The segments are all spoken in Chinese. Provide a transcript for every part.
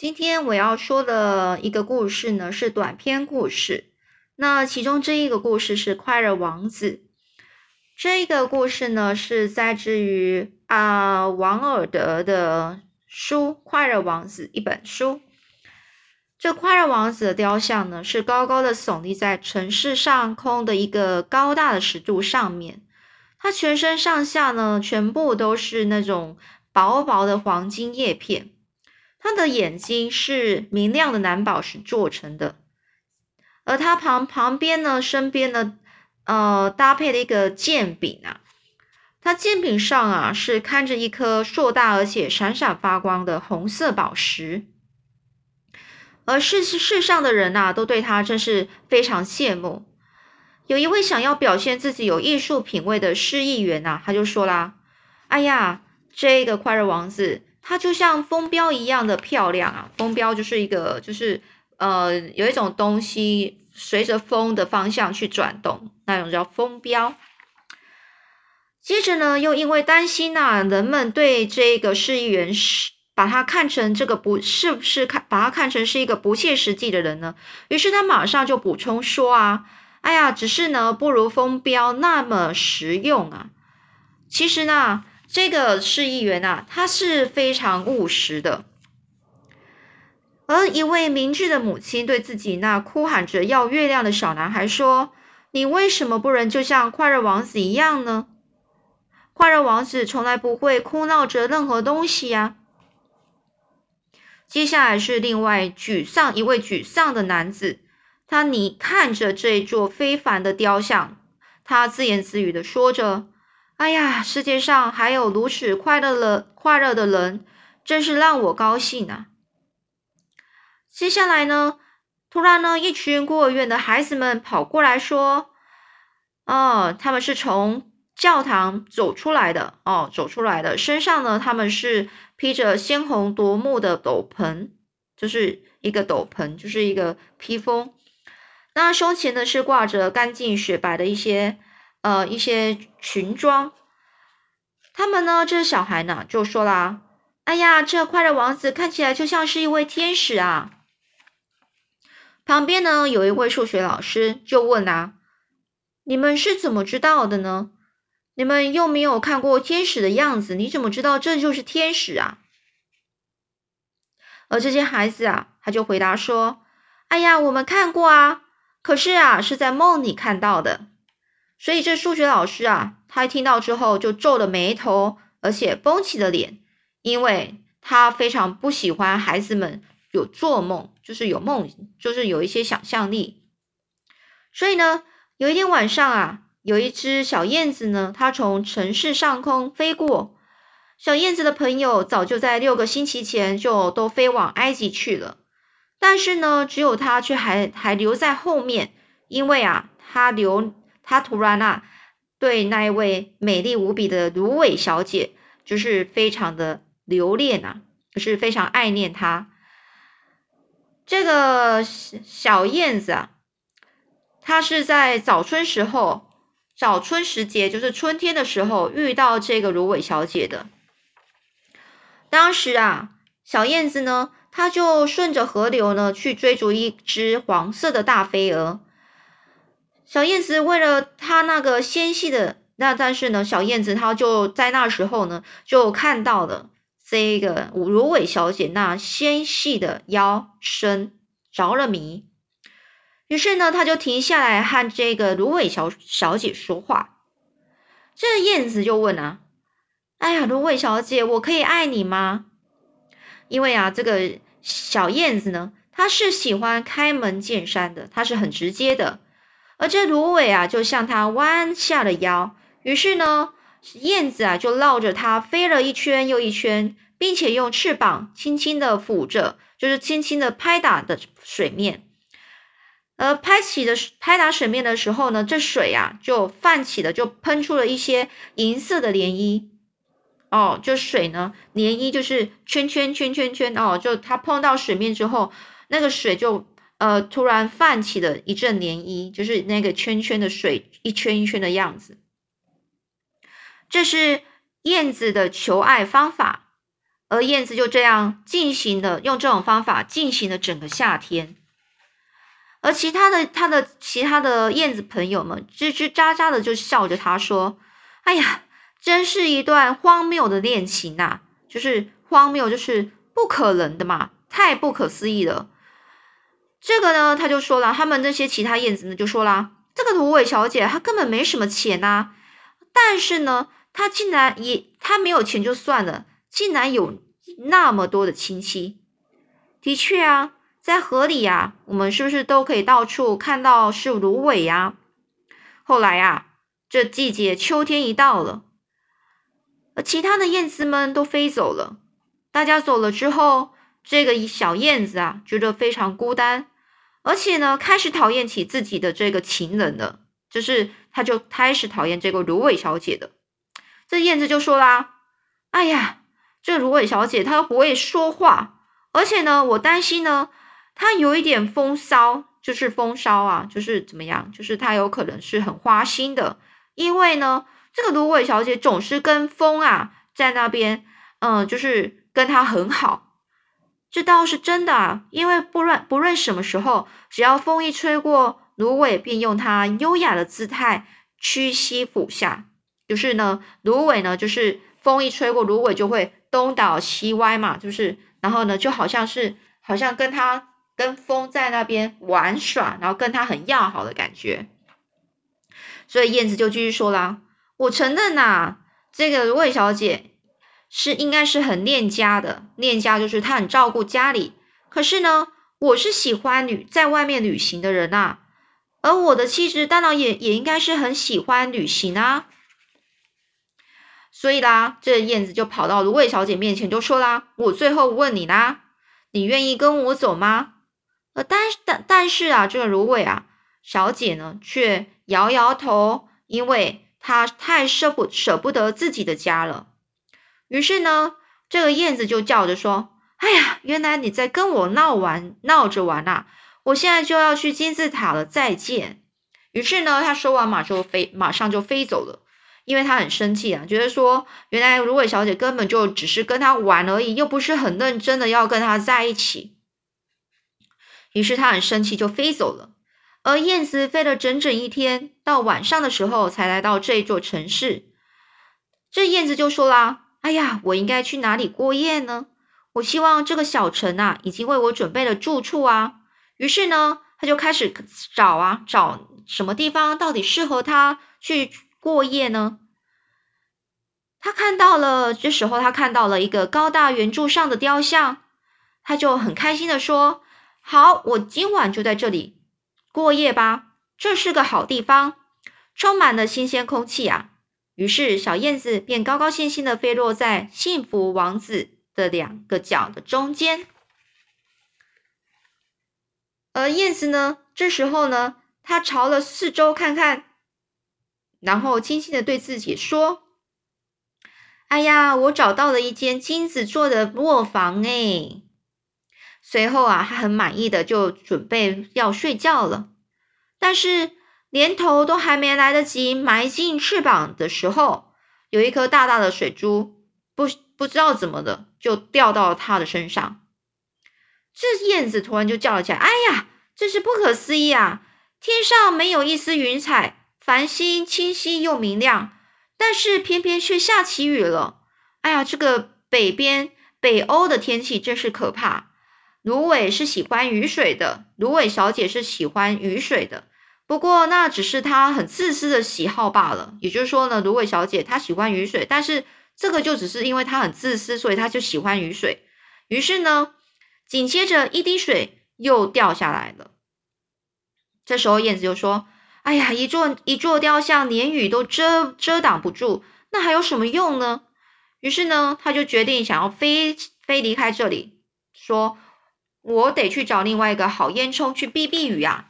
今天我要说的一个故事呢，是短篇故事。那其中这一个故事是《快乐王子》。这个故事呢，是在自于啊王尔德的书《快乐王子》一本书。这快乐王子的雕像呢，是高高的耸立在城市上空的一个高大的石柱上面。它全身上下呢，全部都是那种薄薄的黄金叶片。他的眼睛是明亮的蓝宝石做成的，而他旁旁边呢，身边呢，呃，搭配了一个剑柄啊。他剑柄上啊，是看着一颗硕大而且闪闪发光的红色宝石。而世世上的人呐，都对他真是非常羡慕。有一位想要表现自己有艺术品味的市议员呐，他就说啦：“哎呀，这个快乐王子，它就像风标一样的漂亮啊！风标就是一个，就是呃，有一种东西随着风的方向去转动，那种叫风标。接着呢，又因为担心呐，人们对这个市议员是。”把他看成这个不是不是看把他看成是一个不切实际的人呢？于是他马上就补充说啊，哎呀，只是呢不如风标那么实用啊。其实呢，这个市议员啊，他是非常务实的。而一位明智的母亲对自己那哭喊着要月亮的小男孩说：“你为什么不能就像快乐王子一样呢？快乐王子从来不会哭闹着任何东西呀。”接下来是另外沮丧一位沮丧的男子，他你看着这座非凡的雕像，他自言自语的说着：“哎呀，世界上还有如此快乐的快乐的人，真是让我高兴啊！”接下来呢，突然呢，一群孤儿院的孩子们跑过来说：“哦，他们是从。”教堂走出来的哦，走出来的身上呢，他们是披着鲜红夺目的斗篷，就是一个斗篷，就是一个披风。那胸前呢是挂着干净雪白的一些呃一些裙装。他们呢，这小孩呢就说啦：“哎呀，这快乐王子看起来就像是一位天使啊！”旁边呢有一位数学老师就问啊：“你们是怎么知道的呢？”你们又没有看过天使的样子，你怎么知道这就是天使啊？而这些孩子啊，他就回答说：“哎呀，我们看过啊，可是啊，是在梦里看到的。”所以这数学老师啊，他一听到之后就皱了眉头，而且绷起了脸，因为他非常不喜欢孩子们有做梦，就是有梦，就是有一些想象力。所以呢，有一天晚上啊。有一只小燕子呢，它从城市上空飞过。小燕子的朋友早就在六个星期前就都飞往埃及去了，但是呢，只有它却还还留在后面，因为啊，它留它突然啊，对那一位美丽无比的芦苇小姐，就是非常的留恋呐，就是非常爱念她。这个小燕子啊，它是在早春时候。早春时节，就是春天的时候，遇到这个芦苇小姐的。当时啊，小燕子呢，它就顺着河流呢去追逐一只黄色的大飞蛾。小燕子为了它那个纤细的那，但是呢，小燕子它就在那时候呢，就看到了这个芦苇小姐那纤细的腰身，着了迷。于是呢，他就停下来和这个芦苇小小姐说话。这燕子就问啊：“哎呀，芦苇小姐，我可以爱你吗？”因为啊，这个小燕子呢，它是喜欢开门见山的，它是很直接的。而这芦苇啊，就向它弯下了腰。于是呢，燕子啊，就绕着它飞了一圈又一圈，并且用翅膀轻轻的抚着，就是轻轻的拍打的水面。而拍起的拍打水面的时候呢，这水啊就泛起了，就喷出了一些银色的涟漪。哦，就水呢，涟漪就是圈圈圈圈圈哦，就它碰到水面之后，那个水就呃突然泛起了一阵涟漪，就是那个圈圈的水一圈一圈的样子。这是燕子的求爱方法。而燕子就这样进行的，用这种方法进行了整个夏天。而其他的他的其他的燕子朋友们吱吱喳喳的就笑着他说：“哎呀，真是一段荒谬的恋情呐！就是荒谬，就是不可能的嘛，太不可思议了。”这个呢，他就说了，他们那些其他燕子呢就说啦：“这个芦苇小姐她根本没什么钱呐，但是呢，她竟然也她没有钱就算了，竟然有那么多的亲戚。的确啊。”在河里呀，我们是不是都可以到处看到是芦苇呀？后来呀，这季节秋天一到了，而其他的燕子们都飞走了。大家走了之后，这个小燕子啊，觉得非常孤单，而且呢，开始讨厌起自己的这个情人了。就是他就开始讨厌这个芦苇小姐的。这燕子就说啦：“哎呀，这芦苇小姐她不会说话，而且呢，我担心呢。”她有一点风骚，就是风骚啊，就是怎么样？就是她有可能是很花心的，因为呢，这个芦苇小姐总是跟风啊，在那边，嗯，就是跟他很好，这倒是真的啊。因为不论不论什么时候，只要风一吹过，芦苇便用它优雅的姿态屈膝俯下，就是呢，芦苇呢，就是风一吹过，芦苇就会东倒西歪嘛，就是然后呢，就好像是好像跟他。跟风在那边玩耍，然后跟他很要好的感觉，所以燕子就继续说啦：“我承认呐，这个芦苇小姐是应该是很恋家的，恋家就是他很照顾家里。可是呢，我是喜欢旅在外面旅行的人呐，而我的妻子当然也也应该是很喜欢旅行啊。所以啦，这燕子就跑到芦苇小姐面前就说啦：我最后问你啦，你愿意跟我走吗？”呃，但但但是啊，这个芦苇啊，小姐呢，却摇摇头，因为她太舍不舍不得自己的家了。于是呢，这个燕子就叫着说：“哎呀，原来你在跟我闹玩闹着玩啊！我现在就要去金字塔了，再见。”于是呢，他说完马就飞，马上就飞走了，因为他很生气啊，觉得说，原来芦苇小姐根本就只是跟他玩而已，又不是很认真的要跟他在一起。于是他很生气，就飞走了。而燕子飞了整整一天，到晚上的时候才来到这座城市。这燕子就说啦：“哎呀，我应该去哪里过夜呢？我希望这个小城啊，已经为我准备了住处啊。”于是呢，他就开始找啊，找什么地方到底适合他去过夜呢？他看到了，这时候他看到了一个高大圆柱上的雕像，他就很开心的说。好，我今晚就在这里过夜吧。这是个好地方，充满了新鲜空气啊。于是小燕子便高高兴兴的飞落在幸福王子的两个脚的中间。而燕子呢，这时候呢，它朝了四周看看，然后轻轻的对自己说：“哎呀，我找到了一间金子做的卧房哎。”随后啊，他很满意的就准备要睡觉了，但是连头都还没来得及埋进翅膀的时候，有一颗大大的水珠不不知道怎么的就掉到了他的身上。这燕子突然就叫了起来：“哎呀，真是不可思议啊！天上没有一丝云彩，繁星清晰又明亮，但是偏偏却下起雨了。哎呀，这个北边北欧的天气真是可怕。”芦苇是喜欢雨水的，芦苇小姐是喜欢雨水的。不过那只是她很自私的喜好罢了。也就是说呢，芦苇小姐她喜欢雨水，但是这个就只是因为她很自私，所以她就喜欢雨水。于是呢，紧接着一滴水又掉下来了。这时候燕子就说：“哎呀，一座一座雕像连雨都遮遮挡不住，那还有什么用呢？”于是呢，他就决定想要飞飞离开这里，说。我得去找另外一个好烟囱去避避雨呀！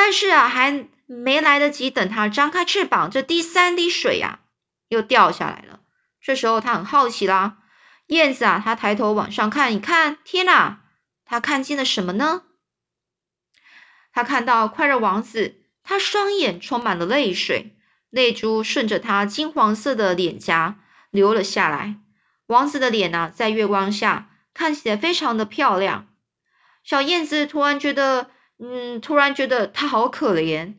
但是啊，还没来得及等它张开翅膀，这第三滴水呀又掉下来了。这时候他很好奇啦，燕子啊，他抬头往上看一看，天哪！他看见了什么呢？他看到快乐王子，他双眼充满了泪水，泪珠顺着他金黄色的脸颊流了下来。王子的脸呢，在月光下看起来非常的漂亮。小燕子突然觉得，嗯，突然觉得他好可怜。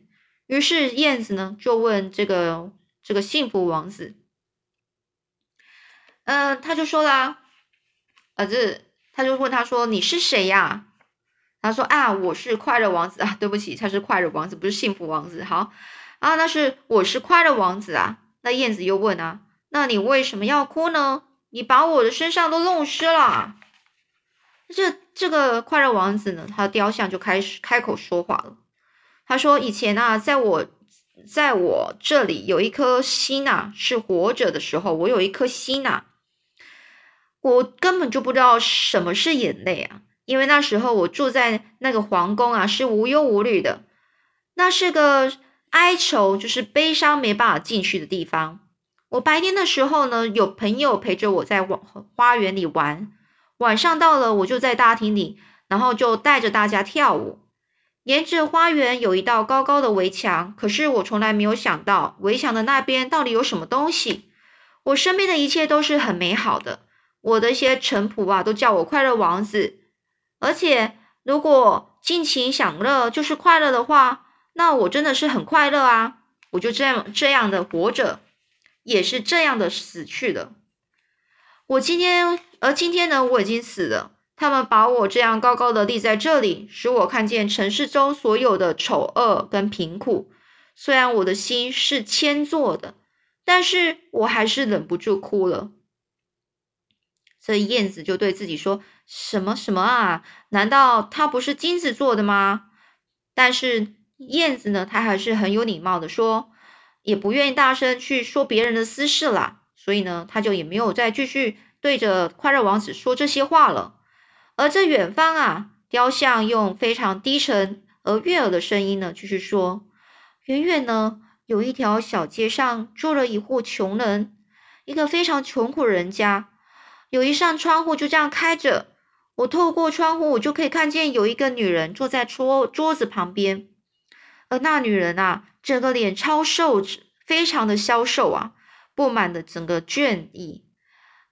于是燕子呢，就问这个这个幸福王子，嗯，他就说啦，呃，这他就问他说：“你是谁呀？”他说：“啊，我是快乐王子啊。”对不起，他是快乐王子，不是幸福王子。好啊，那是我是快乐王子啊。那燕子又问啊：“那你为什么要哭呢？你把我的身上都弄湿了。”这这个快乐王子呢，他的雕像就开始开口说话了。他说：“以前啊，在我在我这里有一颗心呐，是活着的时候，我有一颗心呐，我根本就不知道什么是眼泪啊，因为那时候我住在那个皇宫啊，是无忧无虑的，那是个哀愁，就是悲伤没办法进去的地方。我白天的时候呢，有朋友陪着我在花园里玩。”晚上到了，我就在大厅里，然后就带着大家跳舞。沿着花园有一道高高的围墙，可是我从来没有想到围墙的那边到底有什么东西。我身边的一切都是很美好的，我的一些臣仆啊都叫我快乐王子。而且如果尽情享乐就是快乐的话，那我真的是很快乐啊！我就这样这样的活着，也是这样的死去的。我今天。而今天呢，我已经死了。他们把我这样高高的立在这里，使我看见城市中所有的丑恶跟贫苦。虽然我的心是铅做的，但是我还是忍不住哭了。这燕子就对自己说：“什么什么啊？难道它不是金子做的吗？”但是燕子呢，它还是很有礼貌的说，也不愿意大声去说别人的私事啦。所以呢，他就也没有再继续。对着快乐王子说这些话了，而这远方啊，雕像用非常低沉而悦耳的声音呢，继续说：远远呢，有一条小街上住了一户穷人，一个非常穷苦人家，有一扇窗户就这样开着，我透过窗户，我就可以看见有一个女人坐在桌桌子旁边，而那女人啊，整个脸超瘦，非常的消瘦啊，布满了整个倦意。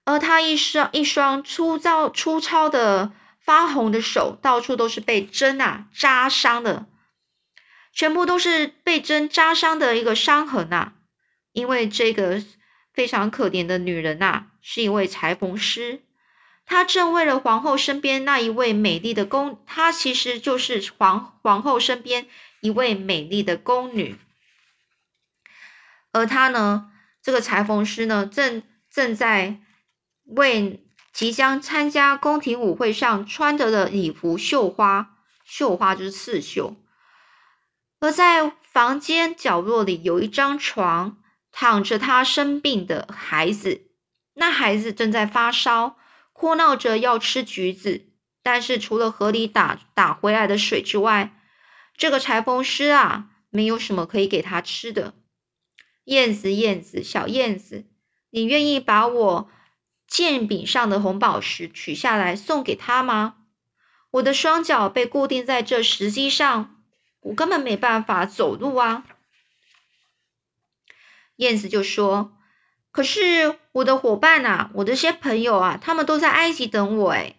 而他一双一双粗糙粗糙的发红的手，到处都是被针啊扎伤的，全部都是被针扎伤的一个伤痕呐。因为这个非常可怜的女人呐，是一位裁缝师，她正为了皇后身边那一位美丽的宫，她其实就是皇皇后身边一位美丽的宫女，而她呢，这个裁缝师呢，正正在。为即将参加宫廷舞会上穿着的礼服绣花，绣花就是刺绣。而在房间角落里有一张床，躺着他生病的孩子。那孩子正在发烧，哭闹着要吃橘子，但是除了河里打打回来的水之外，这个裁缝师啊，没有什么可以给他吃的。燕子，燕子，小燕子，你愿意把我？剑柄上的红宝石取下来送给他吗？我的双脚被固定在这石基上，我根本没办法走路啊！燕子就说：“可是我的伙伴啊，我的些朋友啊，他们都在埃及等我诶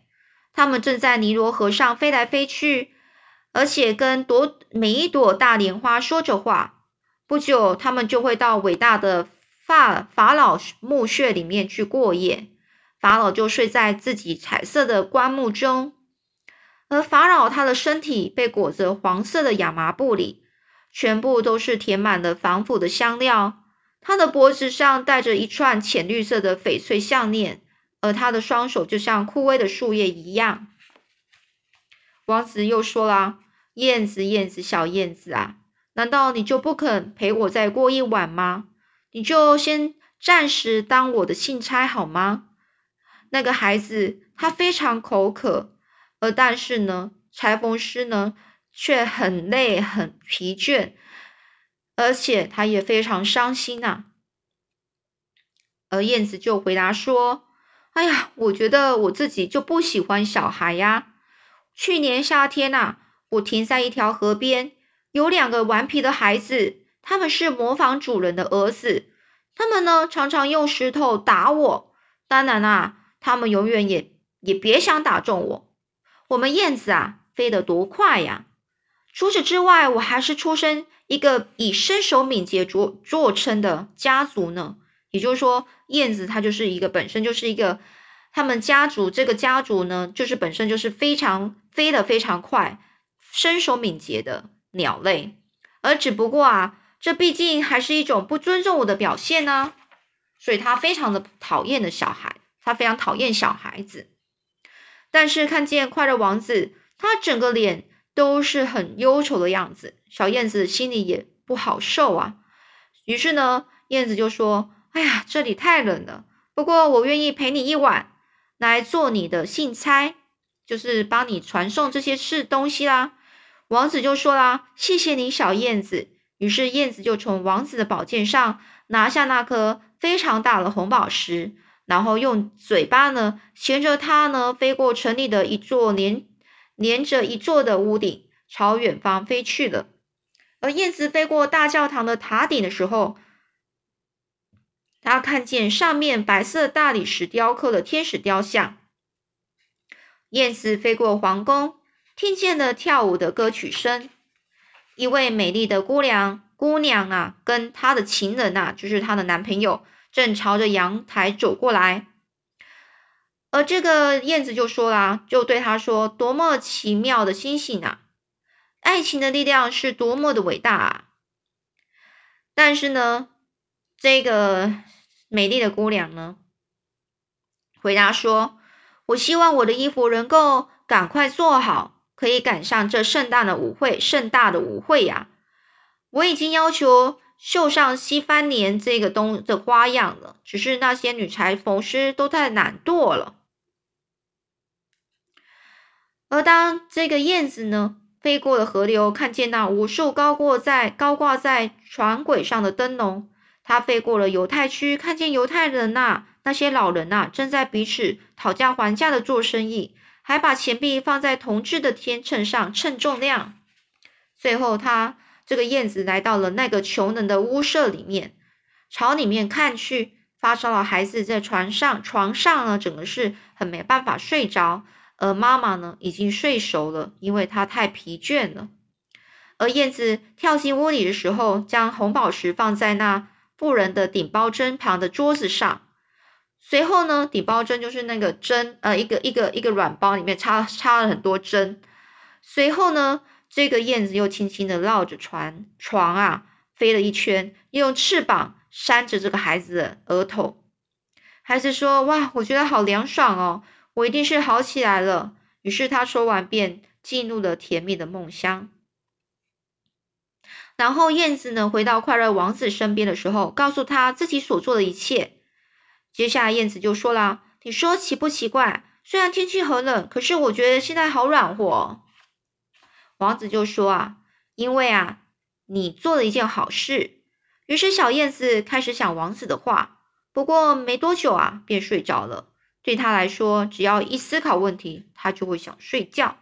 他们正在尼罗河上飞来飞去，而且跟朵每一朵大莲花说着话。不久，他们就会到伟大的法法老墓穴里面去过夜。”法老就睡在自己彩色的棺木中，而法老他的身体被裹着黄色的亚麻布里，全部都是填满了防腐的香料。他的脖子上戴着一串浅绿色的翡翠项链，而他的双手就像枯萎的树叶一样。王子又说了：“燕子，燕子，小燕子啊，难道你就不肯陪我再过一晚吗？你就先暂时当我的信差好吗？”那个孩子他非常口渴，而但是呢，裁缝师呢却很累很疲倦，而且他也非常伤心呐。而燕子就回答说：“哎呀，我觉得我自己就不喜欢小孩呀。去年夏天呐，我停在一条河边，有两个顽皮的孩子，他们是模仿主人的儿子，他们呢常常用石头打我。”当然啊，他们永远也也别想打中我。我们燕子啊，飞得多快呀！除此之外，我还是出身一个以身手敏捷着著称的家族呢。也就是说，燕子它就是一个本身就是一个他们家族这个家族呢，就是本身就是非常飞得非常快、身手敏捷的鸟类。而只不过啊，这毕竟还是一种不尊重我的表现呢。所以他非常的讨厌的小孩，他非常讨厌小孩子。但是看见快乐王子，他整个脸都是很忧愁的样子，小燕子心里也不好受啊。于是呢，燕子就说：“哎呀，这里太冷了，不过我愿意陪你一晚，来做你的信差，就是帮你传送这些事东西啦。”王子就说啦：“谢谢你，小燕子。”于是燕子就从王子的宝剑上拿下那颗。非常大的红宝石，然后用嘴巴呢衔着它呢飞过城里的一座连连着一座的屋顶，朝远方飞去了。而燕子飞过大教堂的塔顶的时候，他看见上面白色大理石雕刻的天使雕像。燕子飞过皇宫，听见了跳舞的歌曲声，一位美丽的姑娘。姑娘啊，跟她的情人呐，就是她的男朋友，正朝着阳台走过来。而这个燕子就说啦，就对他说：“多么奇妙的星星啊！爱情的力量是多么的伟大啊！”但是呢，这个美丽的姑娘呢，回答说：“我希望我的衣服能够赶快做好，可以赶上这盛大的舞会，盛大的舞会呀。”我已经要求绣上西番莲这个东的花样了，只是那些女裁缝师都太懒惰了。而当这个燕子呢飞过了河流，看见那无数高过在高挂在船轨上的灯笼，它飞过了犹太区，看见犹太人呐那些老人呐正在彼此讨价还价的做生意，还把钱币放在铜制的天秤上称重量。最后，他。这个燕子来到了那个穷人的屋舍里面，朝里面看去，发烧的孩子在床上，床上呢，整个是很没办法睡着，而妈妈呢，已经睡熟了，因为她太疲倦了。而燕子跳进屋里的时候，将红宝石放在那妇人的顶包针旁的桌子上，随后呢，顶包针就是那个针，呃，一个一个一个软包里面插插了很多针，随后呢。这个燕子又轻轻的绕着船床啊飞了一圈，又用翅膀扇着这个孩子的额头。孩子说：“哇，我觉得好凉爽哦，我一定是好起来了。”于是他说完便进入了甜蜜的梦乡。然后燕子呢回到快乐王子身边的时候，告诉他自己所做的一切。接下来燕子就说了：“你说奇不奇怪？虽然天气很冷，可是我觉得现在好暖和。”王子就说：“啊，因为啊，你做了一件好事。”于是小燕子开始想王子的话，不过没多久啊，便睡着了。对他来说，只要一思考问题，他就会想睡觉。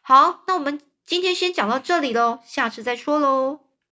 好，那我们今天先讲到这里喽，下次再说喽。